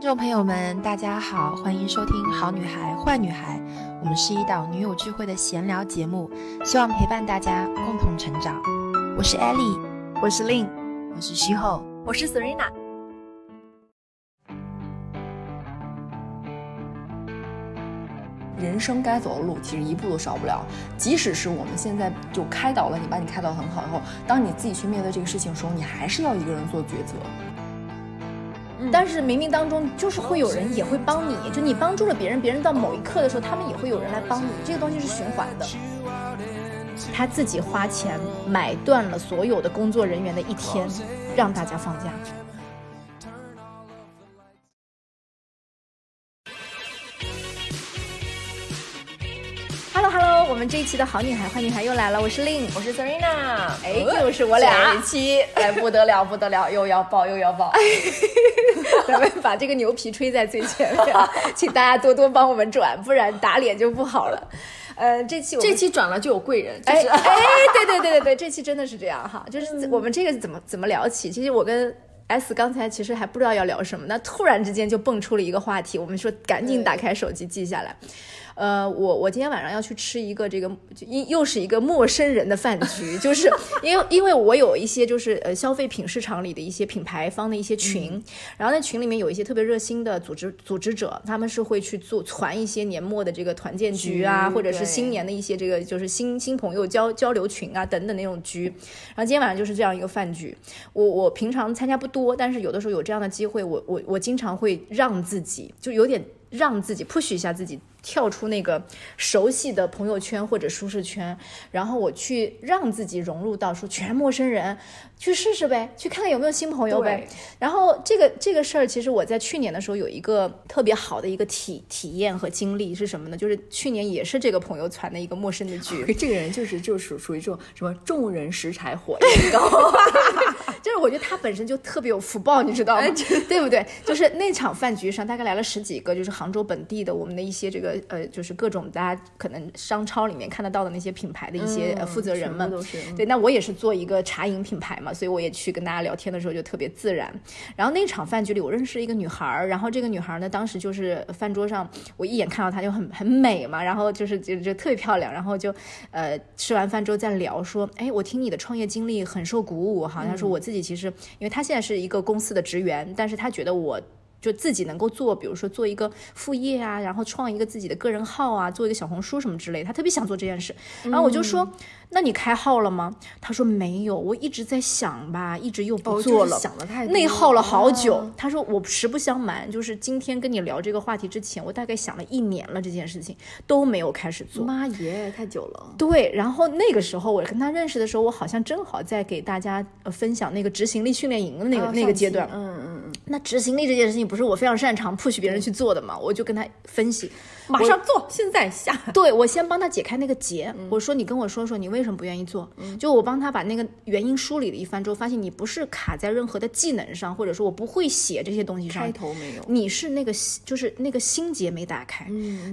听众朋友们，大家好，欢迎收听《好女孩坏女孩》，我们是一档女友聚会的闲聊节目，希望陪伴大家共同成长。我是 Ellie，我是 Lin，我是徐后，我是 Serena。人生该走的路，其实一步都少不了。即使是我们现在就开导了你，把你开导很好以后，当你自己去面对这个事情的时候，你还是要一个人做抉择。但是冥冥当中就是会有人也会帮你，就你帮助了别人，别人到某一刻的时候，他们也会有人来帮你，这个东西是循环的。他自己花钱买断了所有的工作人员的一天，让大家放假。们这一期的好女孩坏女孩又来了，我是 Lin，我是 Serena，哎，又是我俩，这一期哎不得了不得了，又要爆又要爆，咱们把这个牛皮吹在最前面，请大家多多帮我们转，不然打脸就不好了。呃，这期我这期转了就有贵人，哎哎，对对对对对，这期真的是这样哈，就是我们这个怎么怎么聊起？其实我跟 S 刚才其实还不知道要聊什么，那突然之间就蹦出了一个话题，我们说赶紧打开手机记下来。呃，我我今天晚上要去吃一个这个，又又是一个陌生人的饭局，就是因为因为我有一些就是呃消费品市场里的一些品牌方的一些群，然后那群里面有一些特别热心的组织组织者，他们是会去做传一些年末的这个团建局啊，或者是新年的一些这个就是新新朋友交交流群啊等等那种局，然后今天晚上就是这样一个饭局，我我平常参加不多，但是有的时候有这样的机会，我我我经常会让自己就有点让自己 push 一下自己。跳出那个熟悉的朋友圈或者舒适圈，然后我去让自己融入到说全陌生人，去试试呗，去看看有没有新朋友呗。然后这个这个事儿，其实我在去年的时候有一个特别好的一个体体验和经历是什么呢？就是去年也是这个朋友传的一个陌生的剧，这个人就是就属属于这种什么众人拾柴火焰高，就是我觉得他本身就特别有福报，你知道吗？对不对？就是那场饭局上大概来了十几个，就是杭州本地的我们的一些这个。呃，就是各种大家可能商超里面看得到的那些品牌的一些负责人们，对，那我也是做一个茶饮品牌嘛，所以我也去跟大家聊天的时候就特别自然。然后那场饭局里，我认识一个女孩儿，然后这个女孩儿呢，当时就是饭桌上，我一眼看到她就很很美嘛，然后就是就就特别漂亮，然后就呃吃完饭之后再聊说，哎，我听你的创业经历很受鼓舞，哈。她说我自己其实，因为她现在是一个公司的职员，但是她觉得我。就自己能够做，比如说做一个副业啊，然后创一个自己的个人号啊，做一个小红书什么之类，他特别想做这件事。然后我就说，那你开号了吗？他说没有，我一直在想吧，一直又不做了，想的太内耗了好久。他说我实不相瞒，就是今天跟你聊这个话题之前，我大概想了一年了，这件事情都没有开始做。妈耶，太久了。对，然后那个时候我跟他认识的时候，我好像正好在给大家分享那个执行力训练营的那个那个阶段。嗯嗯嗯。那执行力这件事情。不是我非常擅长 push 别人去做的嘛，我就跟他分析，马上做，现在下。对我先帮他解开那个结，我说你跟我说说你为什么不愿意做，就我帮他把那个原因梳理了一番之后，发现你不是卡在任何的技能上，或者说我不会写这些东西上，开头没有，你是那个就是那个心结没打开，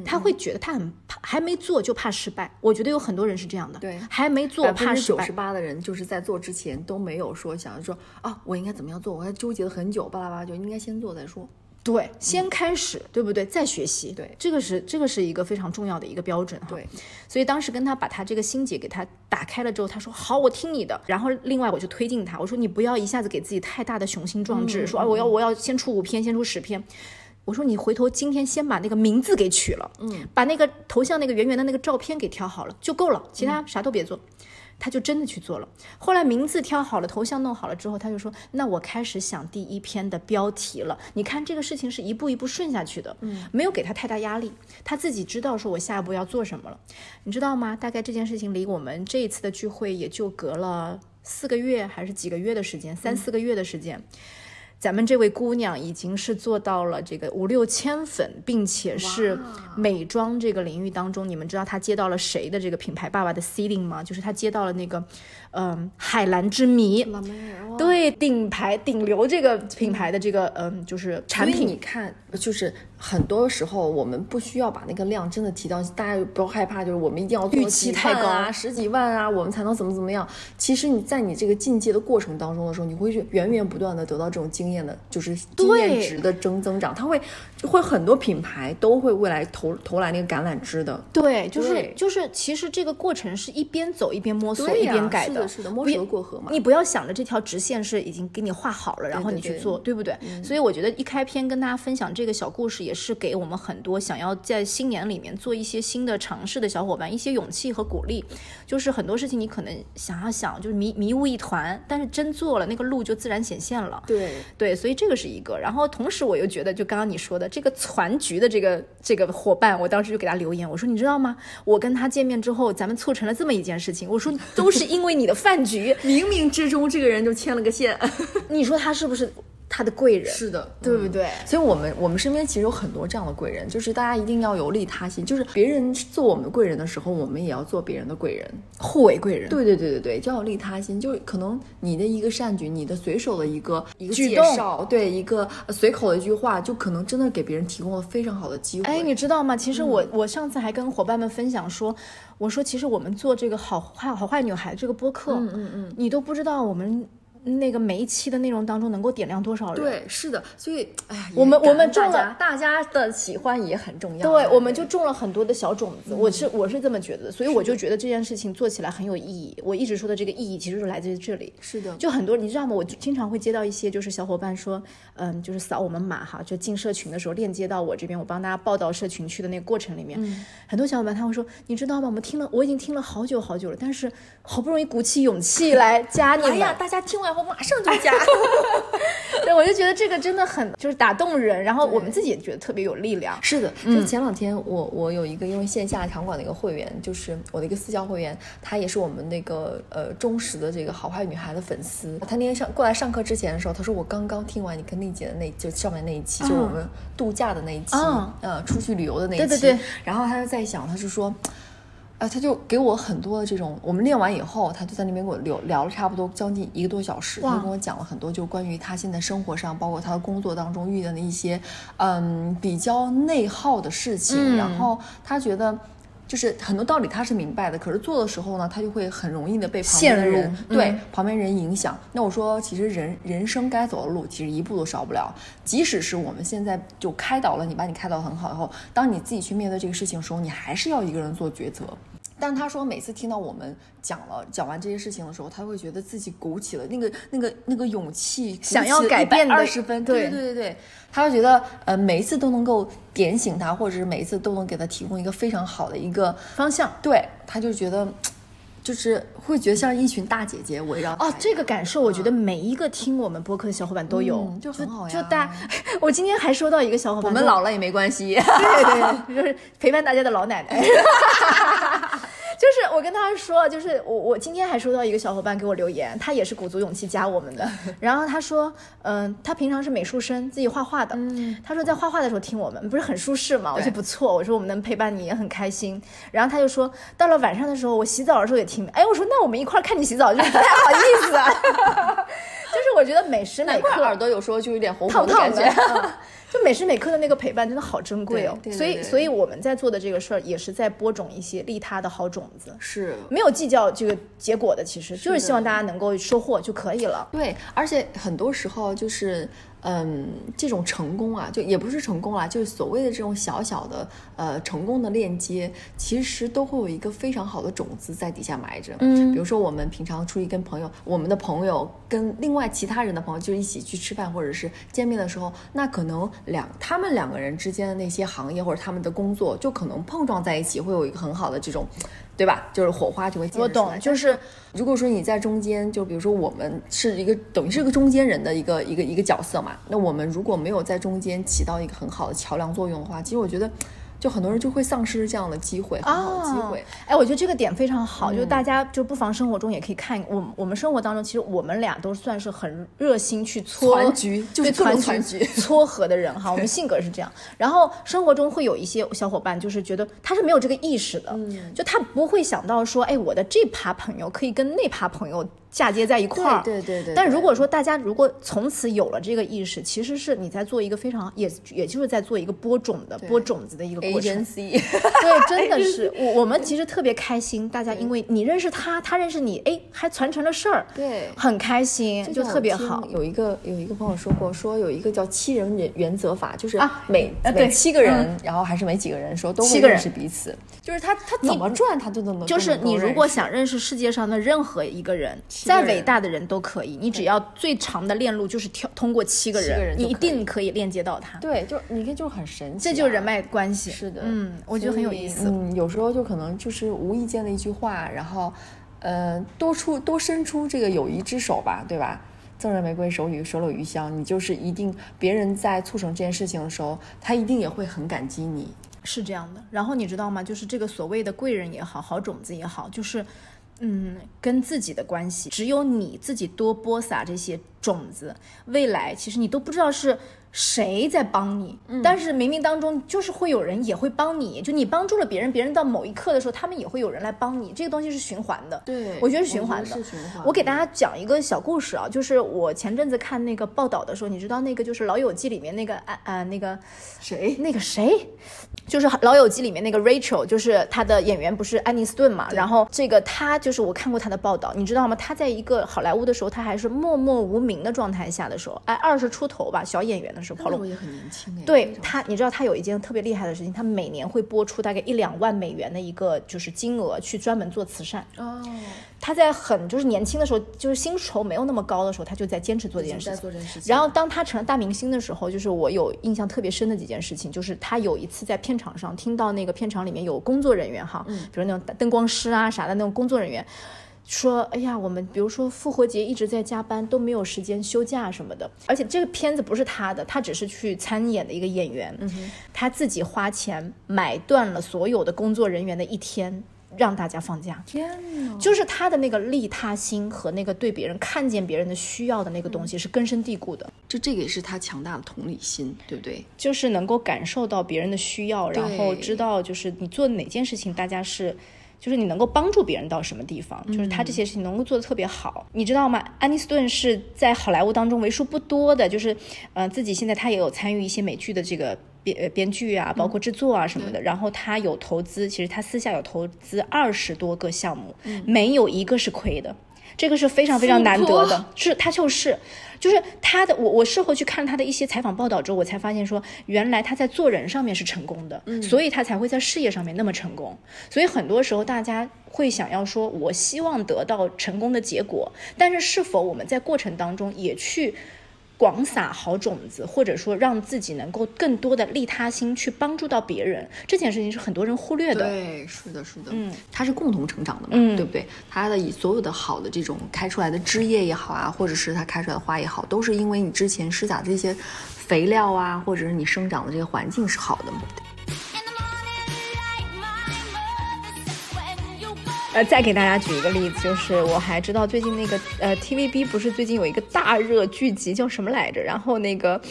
他会觉得他很怕，还没做就怕失败。我觉得有很多人是这样的，对，还没做怕失败。九十八的人就是在做之前都没有说想着说啊，我应该怎么样做，我还纠结了很久，巴拉巴拉就应该先做再说。对，先开始，对不对？再学习，对，这个是这个是一个非常重要的一个标准哈。对，所以当时跟他把他这个心结给他打开了之后，他说好，我听你的。然后另外我就推进他，我说你不要一下子给自己太大的雄心壮志，说啊我要我要先出五篇，先出十篇。我说你回头今天先把那个名字给取了，嗯，把那个头像那个圆圆的那个照片给挑好了就够了，其他啥都别做。他就真的去做了。后来名字挑好了，头像弄好了之后，他就说：“那我开始想第一篇的标题了。”你看这个事情是一步一步顺下去的，嗯，没有给他太大压力，他自己知道说我下一步要做什么了。你知道吗？大概这件事情离我们这一次的聚会也就隔了四个月还是几个月的时间，三四个月的时间。咱们这位姑娘已经是做到了这个五六千粉，并且是美妆这个领域当中，你们知道她接到了谁的这个品牌爸爸的 seeding 吗？就是她接到了那个，嗯，海蓝之谜，对，顶牌顶流这个品牌的这个，嗯，就是产品。你看，就是很多时候我们不需要把那个量真的提到，大家不要害怕，就是我们一定要预期太高啊，十几万啊，我们才能怎么怎么样。其实你在你这个进阶的过程当中的时候，你会源源不断的得到这种经。经验的，就是经验值的增增长，它会会很多品牌都会未来投投来那个橄榄枝的。对，就是就是，其实这个过程是一边走一边摸索，一边改是的是的摸不索过河嘛你不要想着这条直线是已经给你画好了，然后你去做，对不对？所以我觉得一开篇跟大家分享这个小故事，也是给我们很多想要在新年里面做一些新的尝试的小伙伴一些勇气和鼓励。就是很多事情你可能想要想，就是迷迷雾一团，但是真做了，那个路就自然显现了。对，对，所以这个是一个。然后同时我又觉得，就刚刚你说的这个攒局的这个这个伙伴，我当时就给他留言，我说你知道吗？我跟他见面之后，咱们促成了这么一件事情。我说都是因为你的饭局，冥冥之中这个人就牵了个线。你说他是不是他的贵人？是的，对不对？所以我们我们身边其实有很多这样的贵人，就是大家一定要有利他心，就是别人做我们贵人的时候，我们也要做别人的贵人。互为贵人。对对对对对，就要有利他心，就是可能你的一个善举，你的随手的一个一个介举动绍，对一个呃随口的一句话，就可能真的给别人提供了非常好的机会。哎，你知道吗？其实我、我上次还跟伙伴们分享说，我说其实我们做这个好坏好坏女孩这个播客，嗯嗯嗯，你都不知道我们那个每一期的内容当中能够点亮多少人。对，是的，所以哎呀，我们我们中了大家的喜欢也很重要。对，我们就种了很多的小种子，我是我是这么觉得的，所以我就觉得这件事情做起来很有意义。我一直说的这个意义，其实是来自于这里。是的，就很多你知道吗？我经常会接到一些就是小伙伴说，嗯，就是扫我们码哈，就进社群的时候链接到我这边，我帮大家报到社群去的那个过程里面，很多小伙伴他会说，你知道吗？我们听了，我已经听了好久好久了，但是好不容易鼓起勇气来加你们，哎呀，大家听完后马上就加。对，我就觉得这个真的很就是打动人，然后我们自己也觉得特别有力量。是的，就前两天我我有一个因为线下场馆的一个会员，就是我的一个私教会员，他也是我们那个呃忠实的这个好坏女孩的粉丝。他那天上过来上课之前的时候，他说我刚刚听完你跟丽姐的那就上面那一期，就是我们度假的那一期，嗯呃出去旅游的那一期。对对对然后他就在想，他是说。呃，他就给我很多的这种，我们练完以后，他就在那边跟我聊聊了差不多将近一个多小时，他就跟我讲了很多，就关于他现在生活上，包括他的工作当中遇到的一些，嗯，比较内耗的事情。然后他觉得，就是很多道理他是明白的，可是做的时候呢，他就会很容易的被旁边的人对、嗯旁边人影响。那我说，其实人人生该走的路，其实一步都少不了。即使是我们现在就开导了你，把你开导很好以后，当你自己去面对这个事情的时候，你还是要一个人做抉择。但他说，每次听到我们讲了讲完这些事情的时候，他会觉得自己鼓起了那个那个那个勇气，想要改变的二十分，对。对对对对，他会觉得呃每一次都能够点醒他，或者是每一次都能给他提供一个非常好的一个方向。对，他就觉得就是会觉得像一群大姐姐围绕哦，这个感受，我觉得每一个听我们播客的小伙伴都有，嗯就很好呀就大，我今天还收到一个小伙伴，我们老了也没关系，对对对，就是陪伴大家的老奶奶。就是我跟他说，就是我我今天还收到一个小伙伴给我留言，他也是鼓足勇气加我们的。然后他说，嗯、他平常是美术生，自己画画的。他说在画画的时候听我们，不是很舒适嘛？我说不错，我说我们能陪伴你也很开心。然后他就说，到了晚上的时候，我洗澡的时候也听。哎，我说那我们一块儿看你洗澡，就是不太好意思啊。就是我觉得每时每刻耳朵有时候就有点红烫红的感烫的觉。嗯就每时每刻的那个陪伴真的好珍贵哦。所以，所以我们在做的这个事儿，也是在播种一些利他的好种子，是没有计较这个结果的，其实就是希望大家能够收获就可以了。对，而且很多时候就是，嗯，这种成功啊，就也不是成功啦，就是所谓的这种小小的呃成功的链接，其实都会有一个非常好的种子在底下埋着。嗯，比如说我们平常出去跟朋友，我们的朋友跟另外其他人的朋友就一起去吃饭或者是见面的时候，那可能两他们两个人之间的那些行业或者他们的工作，就可能碰撞在一起，会有一个很好的这种。对吧？就是火花就会溅我懂，就是如果说你在中间，就比如说我们是一个等于是个中间人的一个一个一个角色嘛，那我们如果没有在中间起到一个很好的桥梁作用的话，其实我觉得，就很多人就会丧失这样的机会，很好的机会。哎，我觉得这个点非常好，就大家就不妨生活中也可以看，我我们生活当中，其实我们俩都算是很热心去撮团局就是对团各种团局 撮合的人哈，我们性格是这样。然后生活中会有一些小伙伴，就是觉得他是没有这个意识的，就他不会想到说，哎，我的这趴朋友可以跟那趴朋友。嫁接在一块儿。对对对对但如果说大家如果从此有了这个意识，其实是你在做一个非常也也就是在做一个播种的播种子的一个过程。agency，对，真的是 我我们其实特别开心，大家因为你认识他，他认识你，哎，还传承了事儿，对。很开心，就像特别好。有一个有一个朋友说过，说有一个叫七人原原则法，就是啊每、每七个人，然后还是每几个人说都会认七个人。识彼此，就是他他怎么转他都能就是你如果想认识世界上的任何一个人，再伟大的人都可以，你只要最长的链路就是跳通过七个人你一定可以链接到他。对，就你看就很神奇、这就是人。脉关系。是的，嗯，我觉得很有意思。嗯，有时候就可能就是无意间的一句话，然后，呃，多出多伸出这个友谊之手吧，对吧？赠人玫瑰，手里手有余香。你就是一定，别人在促成这件事情的时候，他一定也会很感激你。是这样的。然后你知道吗？就是这个所谓的贵人也好，好种子也好，就是。嗯，跟自己的关系，只有你自己多播撒这些种子，未来其实你都不知道是谁在帮你，嗯但是冥冥当中就是会有人也会帮你，就你帮助了别人，别人到某一刻的时候，他们也会有人来帮你，这个东西是循环的。对我觉得是循环的。是循环我给大家讲一个小故事啊，就是我前阵子看那个报道的时候，你知道那个就是《老友记》里面那个啊啊那个谁？那个谁，就是《老友记》里面那个 Rachel，就是他的演员不是安妮斯顿嘛？然后这个他就是我看过他的报道，你知道吗？他在一个好莱坞的时候，他还是默默无名的状态下的时候，哎，二十出头吧，小演员的时候，跑了我也很年轻哎。对他，你知道他有一件特别厉害的事情，他每年会拨出大概一两万美元的一个就是金额去专门做慈善。哦，他在很就是年轻的时候，就是薪酬没有那么高的时候，他就在坚持做这件事在情。做这件事情。然后当他成了大明星的时候，就是我有印象特别深的几件事情，就是他有一次在片场上听到那个片场里面有工作人员哈，比如那种灯光师啊啥的那种工作人员。说，哎呀，我们比如说复活节一直在加班，都没有时间休假什么的。而且这个片子不是他的，他只是去参演的一个演员，嗯他自己花钱买断了所有的工作人员的一天，让大家放假。天哪，就是他的那个利他心和那个对别人看见别人的需要的那个东西是根深蒂固的，就这个也是他强大的同理心，对不对？就是能够感受到别人的需要，然后知道就是你做哪件事情，大家是。就是你能够帮助别人到什么地方，就是他这些事情能够做得特别好，你知道吗？安妮斯顿是在好莱坞当中为数不多的，就是，呃，自己现在他也有参与一些美剧的这个编呃编剧啊，包括制作啊什么的。然后他有投资，其实他私下有投资二十多个项目，没有一个是亏的。这个是非常非常难得的，是他就是，就是他的我我事后去看他的一些采访报道之后，我才发现说，原来他在做人上面是成功的，所以他才会在事业上面那么成功。所以很多时候大家会想要说，我希望得到成功的结果，但是是否我们在过程当中也去。广撒好种子，或者说让自己能够更多的利他心去帮助到别人，这件事情是很多人忽略的。对，是的，是的，嗯，它是共同成长的嘛，嗯对不对？它的以所有的好的这种开出来的枝叶也好啊，或者是它开出来的花也好，都是因为你之前施撒这些肥料啊，或者是你生长的这个环境是好的嘛。呃，再给大家举一个例子，就是我还知道最近那个呃 TVB 不是最近有一个大热剧集叫什么来着？然后那个。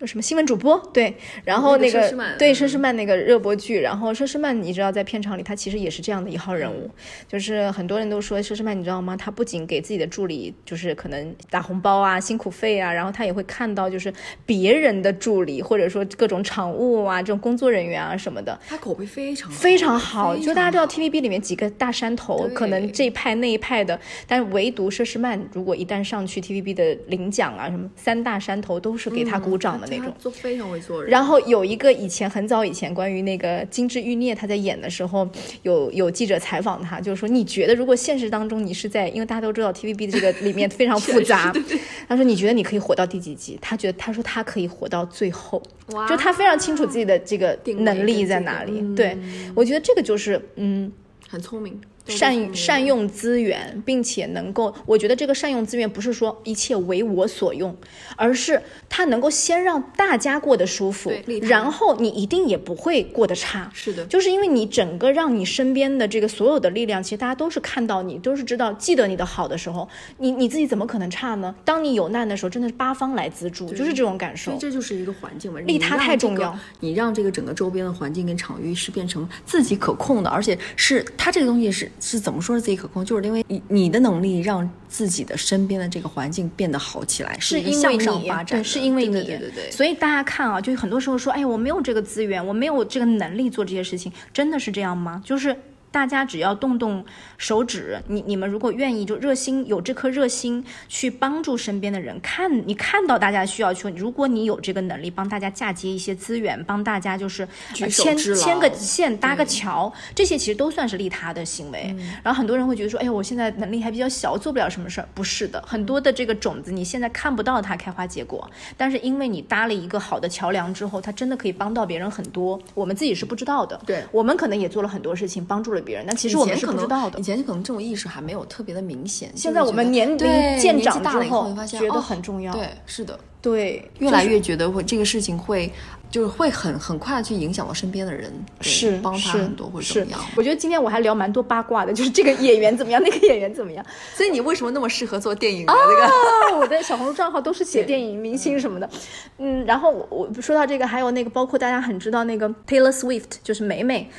叫什么新闻主播？对，然后那个对嗯佘诗曼那个热播剧，然后佘诗曼你知道在片场里她其实也是这样的一号人物，就是很多人都说佘诗曼你知道吗？她不仅给自己的助理就是可能打红包啊、辛苦费啊，然后她也会看到就是别人的助理或者说各种场务啊这种工作人员啊什么的，她口碑非常非常好，就大家知道 TVB 里面几个大山头，可能这一派那一派的，但唯独佘诗曼，如果一旦上去 TVB 的领奖啊，什么三大山头都是给她鼓掌的那种。他做非常会做人。然后有一个以前很早以前关于那个金枝欲孽，他在演的时候，有有记者采访他，就是说你觉得如果现实当中你是在，因为大家都知道 TVB 的这个里面非常复杂，他说你觉得你可以活到第几集？他觉得他说他可以活到最后，就他非常清楚自己的这个能力在哪里。嗯对我觉得这个就是嗯。很聪明，善善用资源，并且能够，我觉得这个善用资源不是说一切为我所用，而是它能够先让大家过得舒服然后你一定也不会过得差。是的，就是因为你整个让你身边的这个所有的力量，其实大家都是看到你，都是知道记得你的好的时候，你你自己怎么可能差呢？当你有难的时候，真的是八方来资助，就是这种感受所以。这就是一个环境嘛，利他太重要你让这个整个周边的环境跟场域是变成自己可控的，而且是它这个东西是是怎么说是自己可控？就是因为你你的能力让自己的身边的这个环境变得好起来，是一个向因为你上发展，对，是因为你，对对对对对。所以大家看啊，就很多时候说，哎呀，我没有这个资源，我没有这个能力做这些事情，真的是这样吗？就是。大家只要动动手指，你你们如果愿意，就热心有这颗热心去帮助身边的人，看你看到大家需要去，如果你有这个能力帮大家嫁接一些资源，帮大家就是牵牵个线搭个对桥，这些其实都算是利他的行为。然后很多人会觉得说，哎呀，我现在能力还比较小，做不了什么事儿。不是的，很多的这个种子你现在看不到它开花结果，但是因为你搭了一个好的桥梁之后，它真的可以帮到别人很多。我们自己是不知道的，对我们可能也做了很多事情帮助了别人，但其实我们是不知道的以。前可能这种意识还没有特别的明显。现在我们年龄渐长之后觉得哦很重要对，是的，对，越来越觉得会这个事情会就是会很很快的去影响到身边的人，是帮他是很多或者怎是么样。我觉得今天我还聊蛮多八卦的，就是这个演员怎么样，那个演员怎么样。所以你为什么那么适合做电影啊？这个啊，我的小红书账号都是写电影明星什么的，嗯，然后我我说到这个，还有那个包括大家很知道那个 Taylor Swift，就是美美，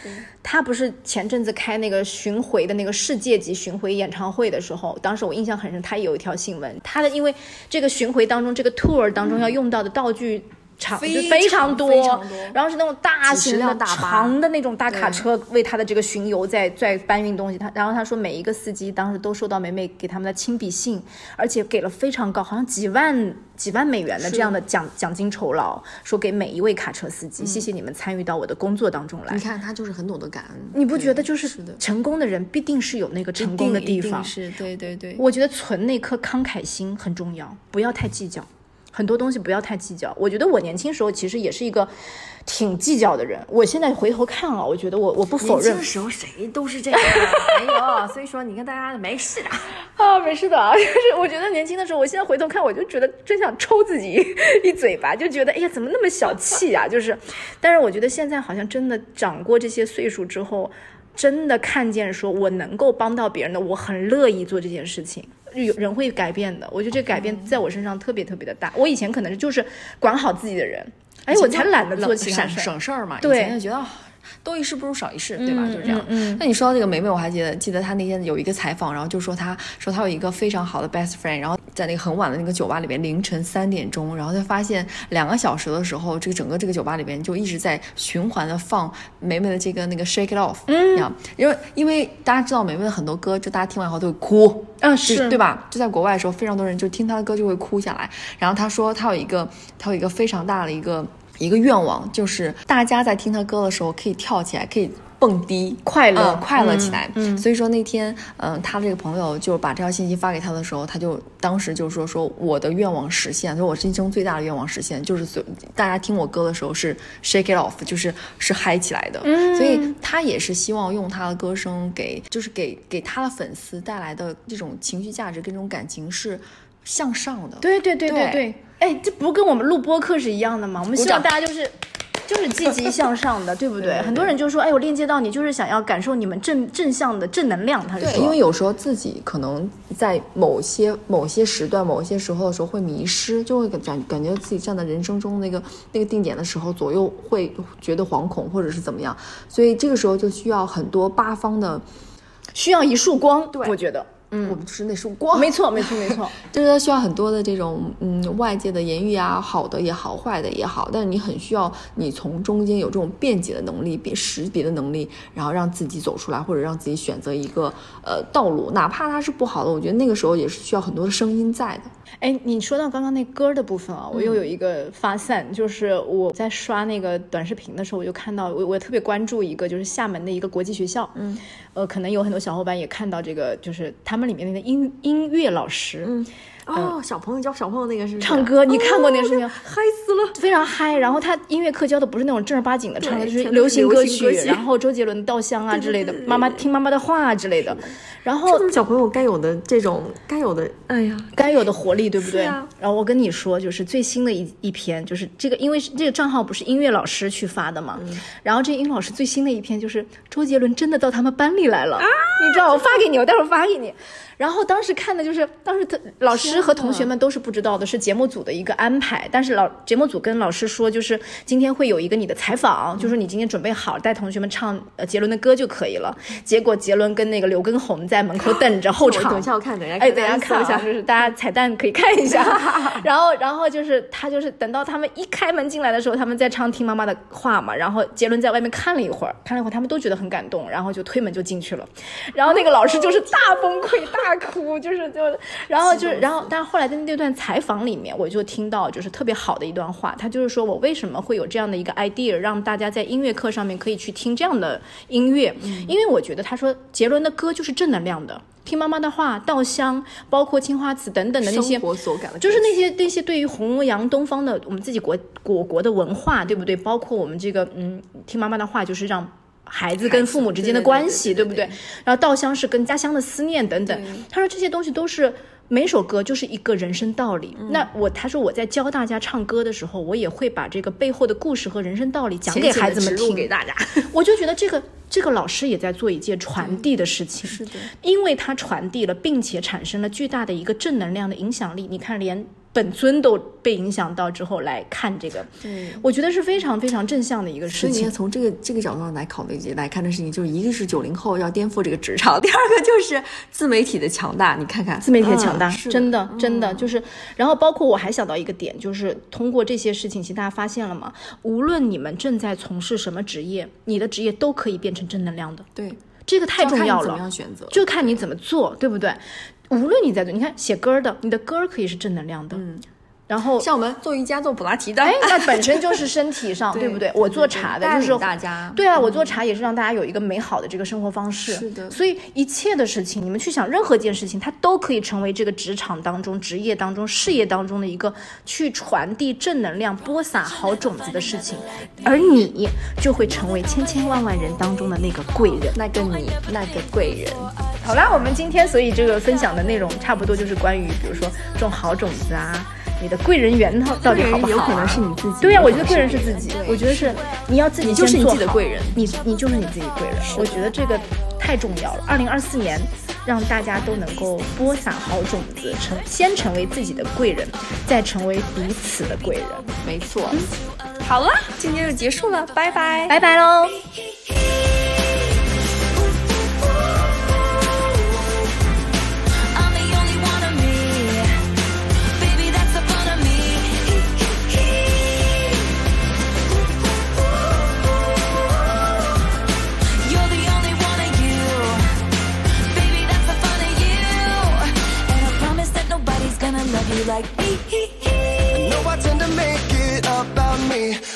她不是前阵子开那个巡回的那个世界级巡回演唱会的时候，当时我印象很深，她有一条新闻，她的因为这个巡回当中，这个 tour 当中要用到的道具。非非常常多，然后是那种大型的、长的那种大卡车为他的这个巡游在在搬运东西。他然后他说每一个司机当时都收到美美给他们的亲笔信，而且给了非常高，好像几万几万美元的这样的奖奖金酬劳，说给每一位卡车司机，谢谢你们参与到我的工作当中来你。看他就是很懂得感恩，你不觉得就是成功的人必定是有那个成功的地方？是对对对。我觉得存那颗慷慨心很重要，不要太计较，很多东西不要太计较。我觉得我年轻时候其实也是一个挺计较的人，我现在回头看啊，我觉得我我不否认的时候谁都是这样的，哎呦，所以说你跟大家没事的。啊，没事的啊，就是我觉得年轻的时候，我现在回头看，我就觉得真想抽自己一嘴巴，就觉得哎呀，怎么那么小气啊？就是，但是我觉得现在好像真的长过这些岁数之后，真的看见说我能够帮到别人的，我很乐意做这件事情。有人会改变的，我觉得这改变在我身上特别特别的大。我以前可能就是管好自己的人，哎，我才懒得做其他省事儿。省事儿嘛。对以前就觉得啊多一事不如少一事，对吧？嗯就是这样。嗯嗯那你说到这个梅梅，我还记得记得她那天有一个采访，然后就说她说她有一个非常好的 best friend，然后在那个很晚的那个酒吧里边，凌晨三点钟，然后她发现两个小时的时候，这个整个这个酒吧里边就一直在循环的放梅梅的这个那个 shake it off，嗯，因为因为大家知道梅梅的很多歌，就大家听完以后都会哭，嗯是对吧？就在国外的时候，非常多人就听她的歌就会哭下来。然后她说她有一个她有一个非常大的一个一个愿望，就是大家在听他歌的时候可以跳起来，可以蹦迪，快乐嗯快乐起来。嗯嗯所以说那天，嗯、他这个朋友就把这条信息发给他的时候，他就当时就说说我的愿望实现，说我人生最大的愿望实现，就是所大家听我歌的时候是 shake it off，就是是嗨起来的。嗯所以他也是希望用他的歌声给，就是给给他的粉丝带来的这种情绪价值跟这种感情是向上的。对对对对对对，哎，这不跟我们录播课是一样的吗？我们希望大家就是。就是积极向上的，对不对？对对很多人就说：“哎，我链接到你，就是想要感受你们正正向的正能量。”他是，说，因为有时候自己可能在某些某些时段、某些时候的时候会迷失，就会感感觉自己站在人生中那个那个定点的时候，左右会觉得惶恐或者是怎么样，所以这个时候就需要很多八方的，需要一束光，我觉得，嗯，我们就是那束光，没错，没错，没错。就是它需要很多的这种嗯外界的言语啊，好的也好，坏的也好，但是你很需要你从中间有这种辩解的能力、辨识别的能力，然后让自己走出来，或者让自己选择一个呃道路，哪怕它是不好的，我觉得那个时候也是需要很多的声音在的。哎，你说到刚刚那歌的部分啊，我又有一个发散，就是我在刷那个短视频的时候，我就看到我我特别关注一个，就是厦门的一个国际学校，嗯，呃，可能有很多小伙伴也看到这个，就是他们们里面那个音音乐老师，哦，小朋友教小朋友那个是是？唱歌，你看过那个视频？嗨死了。非常嗨，然后他音乐课教的不是那种正儿八经的唱歌，就是流行歌曲，然后周杰伦《稻香》啊之类的妈妈听妈妈的话啊之类的，然后这是小朋友该有的这种该有的，哎呀，该有的活力，对不对？啊。然后我跟你说，就是最新的一一篇，就是这个，因为是这个账号不是音乐老师去发的嘛，然后这音乐老师最新的一篇就是周杰伦真的到他们班里来了，你知道，我发给你，我待会儿发给你。然后当时看的就是，当时他老师师和同学们都是不知道的，是节目组的一个安排。但是老节目组跟老师说，就是今天会有一个你的采访，就是你今天准备好带同学们唱呃杰伦的歌就可以了。结果杰伦跟那个刘畊宏在门口 等着候我场，等一下我看，等一下哎，等一下看大家搜一下啊，就是大家彩蛋可以看一下。然后，然后就是他就是等到他们一开门进来的时候，他们在唱《听妈妈的话》嘛。然后杰伦在外面看了一会儿，看了一会儿，他们都觉得很感动，然后就推门就进去了。然后那个老师就是大崩溃、大哭，就是就，然后就是，然后，但是后来在那段采访里面，我就听到就是特别好的一段话，他就是说我为什么会有这样的一个 idea，让大家在音乐课上面可以去听这样的音乐，因为我觉得他说杰伦的歌就是正能量的。听妈妈的话，稻香，包括青花瓷等等的那些就是那些那些对于弘扬东方的我们自己国我国的文化，对不对？包括我们这个嗯，听妈妈的话，就是让孩子跟父母之间的关系，对对对不对？然后稻香是跟家乡的思念等等。他说这些东西都是。每首歌就是一个人生道理。那我他说我在教大家唱歌的时候，我也会把这个背后的故事和人生道理讲给孩子们听给大家。我就觉得这个这个老师也在做一件传递的事情，是的，因为他传递了，并且产生了巨大的一个正能量的影响力。你看，连本尊都被影响到之后来看这个，对我觉得是非常非常正向的一个事情所以你，。从这个这个角度上来考虑来看的事情，就是一个是九零后要颠覆这个职场，第二个就是自媒体的强大。你看看自媒体的强大，嗯真的真的就是，然后包括我还想到一个点，就是通过这些事情，其实大家发现了吗？无论你们正在从事什么职业，你的职业都可以变成正能量的，对，这个太重要了就看你怎么。样选择。就看你怎么做，对不对？无论你在做，你看写歌的，你的歌儿可以是正能量的，嗯，然后像我们做瑜伽、做普拉提的，哎，那本身 就是身体上，对不对？我做茶的，就是大家。对啊，我做茶也是让大家有一个美好的这个生活方式。是的。所以一切的事情，你们去想任何一件事情，它都可以成为这个职场当中、职业当中、事业当中的一个去传递正能量、播撒好种子的事情，而你就会成为千千万万人当中的那个贵人。那个你，那个贵人，好啦，我们今天所以这个分享的内容差不多就是关于，比如说种好种子啊，你的贵人缘到到底好不好、啊？有可能是你自己对呀、我觉得贵人是自己，我觉得是你要自己你就是你自己的贵人你你就是你自己贵人。我觉得这个太重要了。二零二四年，让大家都能够播撒好种子，成先成为自己的贵人，再成为彼此的贵人。没错。好了，今天就结束了，拜拜。拜拜喽。